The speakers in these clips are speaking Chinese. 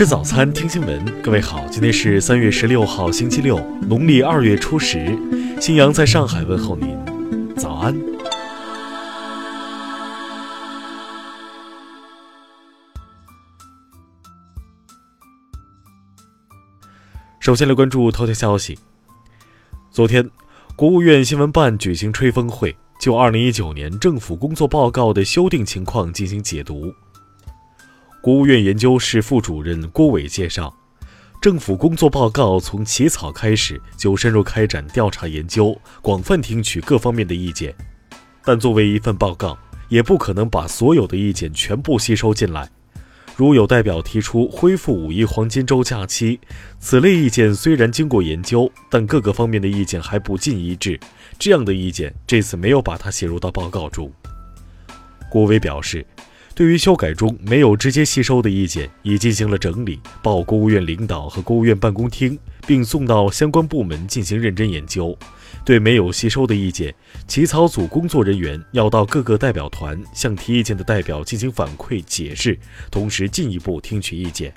吃早餐，听新闻。各位好，今天是三月十六号，星期六，农历二月初十。新阳在上海问候您，早安。首先来关注头条消息。昨天，国务院新闻办举行吹风会，就二零一九年政府工作报告的修订情况进行解读。国务院研究室副主任郭伟介绍，政府工作报告从起草开始就深入开展调查研究，广泛听取各方面的意见。但作为一份报告，也不可能把所有的意见全部吸收进来。如有代表提出恢复五一黄金周假期，此类意见虽然经过研究，但各个方面的意见还不尽一致，这样的意见这次没有把它写入到报告中。郭伟表示。对于修改中没有直接吸收的意见，已进行了整理，报国务院领导和国务院办公厅，并送到相关部门进行认真研究。对没有吸收的意见，起草组工作人员要到各个代表团向提意见的代表进行反馈解释，同时进一步听取意见。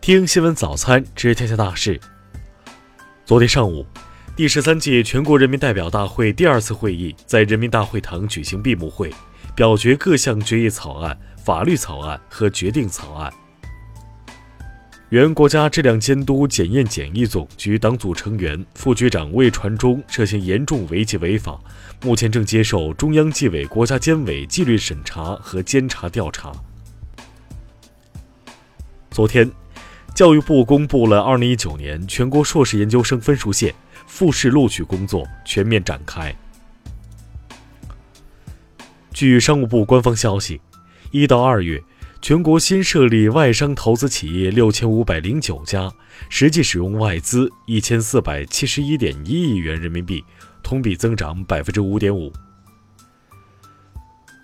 听新闻早餐知天下大事。昨天上午，第十三届全国人民代表大会第二次会议在人民大会堂举行闭幕会。表决各项决议草案、法律草案和决定草案。原国家质量监督检验检疫总局党组成员、副局长魏传忠涉嫌严重违纪违法，目前正接受中央纪委国家监委纪律审查和监察调查。昨天，教育部公布了2019年全国硕士研究生分数线，复试录取工作全面展开。据商务部官方消息，一到二月，全国新设立外商投资企业六千五百零九家，实际使用外资一千四百七十一点一亿元人民币，同比增长百分之五点五。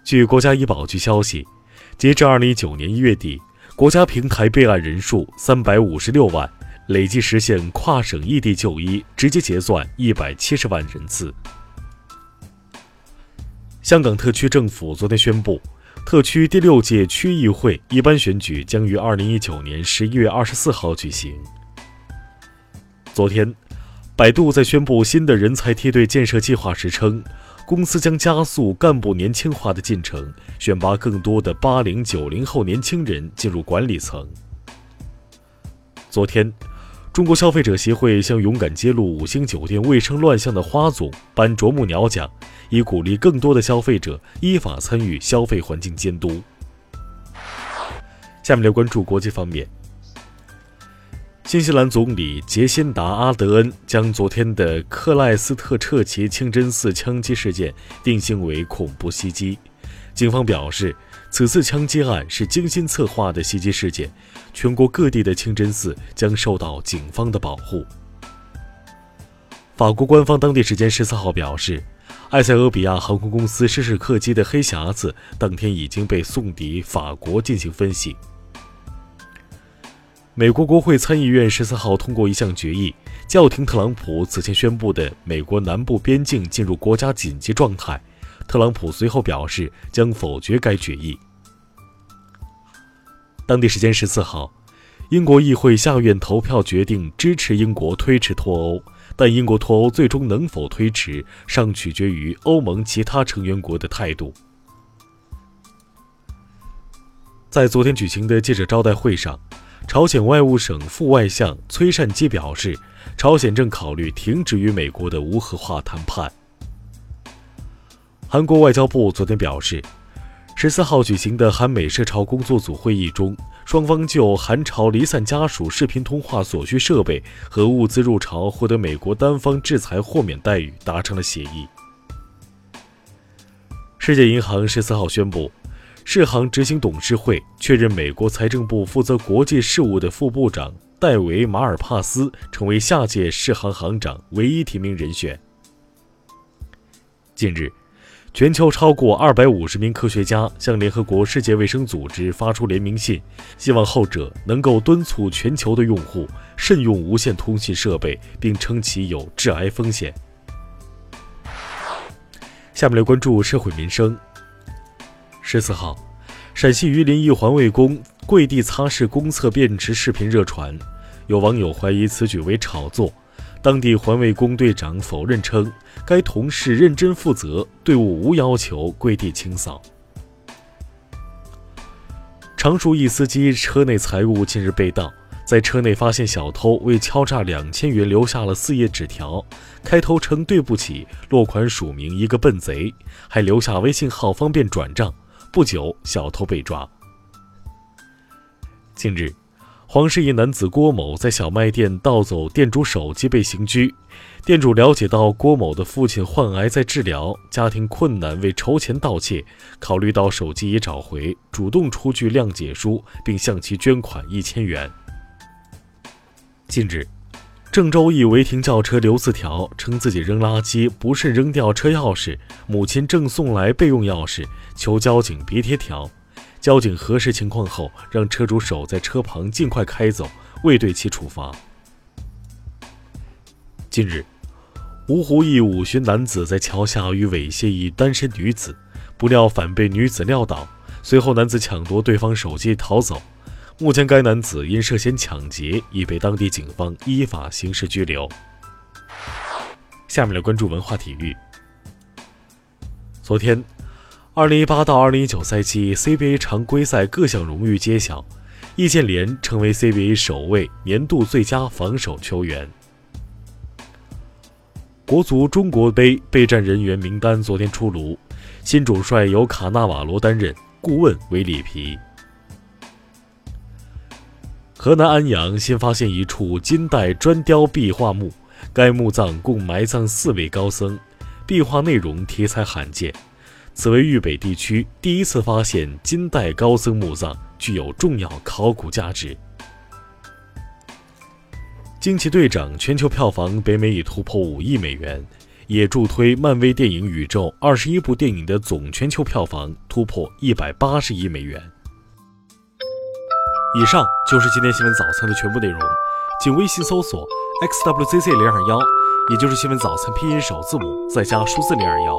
据国家医保局消息，截至二零一九年一月底，国家平台备案人数三百五十六万，累计实现跨省异地就医直接结算一百七十万人次。香港特区政府昨天宣布，特区第六届区议会一般选举将于二零一九年十一月二十四号举行。昨天，百度在宣布新的人才梯队建设计划时称，公司将加速干部年轻化的进程，选拔更多的八零九零后年轻人进入管理层。昨天，中国消费者协会向勇敢揭露五星酒店卫生乱象的花总颁啄木鸟奖。以鼓励更多的消费者依法参与消费环境监督。下面来关注国际方面。新西兰总理杰辛达·阿德恩将昨天的克莱斯特彻奇清真寺枪击事件定性为恐怖袭击。警方表示，此次枪击案是精心策划的袭击事件，全国各地的清真寺将受到警方的保护。法国官方当地时间十四号表示。埃塞俄比亚航空公司失事客机的黑匣子当天已经被送抵法国进行分析。美国国会参议院十四号通过一项决议，叫停特朗普此前宣布的美国南部边境进入国家紧急状态。特朗普随后表示将否决该决议。当地时间十四号，英国议会下院投票决定支持英国推迟脱欧。但英国脱欧最终能否推迟，尚取决于欧盟其他成员国的态度。在昨天举行的记者招待会上，朝鲜外务省副外相崔善基表示，朝鲜正考虑停止与美国的无核化谈判。韩国外交部昨天表示。十四号举行的韩美涉朝工作组会议中，双方就韩朝离散家属视频通话所需设备和物资入朝获得美国单方制裁豁免待遇达成了协议。世界银行十四号宣布，世行执行董事会确认美国财政部负责国际事务的副部长戴维·马尔帕斯成为下届世行行长唯一提名人选。近日。全球超过二百五十名科学家向联合国世界卫生组织发出联名信，希望后者能够敦促全球的用户慎用无线通信设备，并称其有致癌风险。下面来关注社会民生。十四号，陕西榆林一环卫工跪地擦拭公厕便池视频热传，有网友怀疑此举为炒作。当地环卫工队长否认称，该同事认真负责，队伍无要求跪地清扫。常熟一司机车内财物近日被盗，在车内发现小偷为敲诈两千元留下了四页纸条，开头称对不起，落款署名一个笨贼，还留下微信号方便转账。不久，小偷被抓。近日。黄石一男子郭某在小卖店盗走店主手机被刑拘，店主了解到郭某的父亲患癌在治疗，家庭困难，为筹钱盗窃，考虑到手机已找回，主动出具谅解书，并向其捐款一千元。近日，郑州一违停轿车留字条，称自己扔垃圾不慎扔掉车钥匙，母亲正送来备用钥匙，求交警别贴条。交警核实情况后，让车主守在车旁，尽快开走，未对其处罚。近日，芜湖一五旬男子在桥下欲猥亵一单身女子，不料反被女子撂倒，随后男子抢夺对方手机逃走。目前，该男子因涉嫌抢劫，已被当地警方依法刑事拘留。下面来关注文化体育。昨天。二零一八到二零一九赛季 CBA 常规赛各项荣誉揭晓，易建联成为 CBA 首位年度最佳防守球员。国足中国杯备战人员名单昨天出炉，新主帅由卡纳瓦罗担任，顾问为里皮。河南安阳新发现一处金代砖雕壁画墓，该墓葬共埋葬四位高僧，壁画内容题材罕见。此为豫北地区第一次发现金代高僧墓葬，具有重要考古价值。惊奇队长全球票房北美已突破五亿美元，也助推漫威电影宇宙二十一部电影的总全球票房突破一百八十亿美元。以上就是今天新闻早餐的全部内容，请微信搜索 xwzc 零二幺，也就是新闻早餐拼音首字母再加数字零二幺。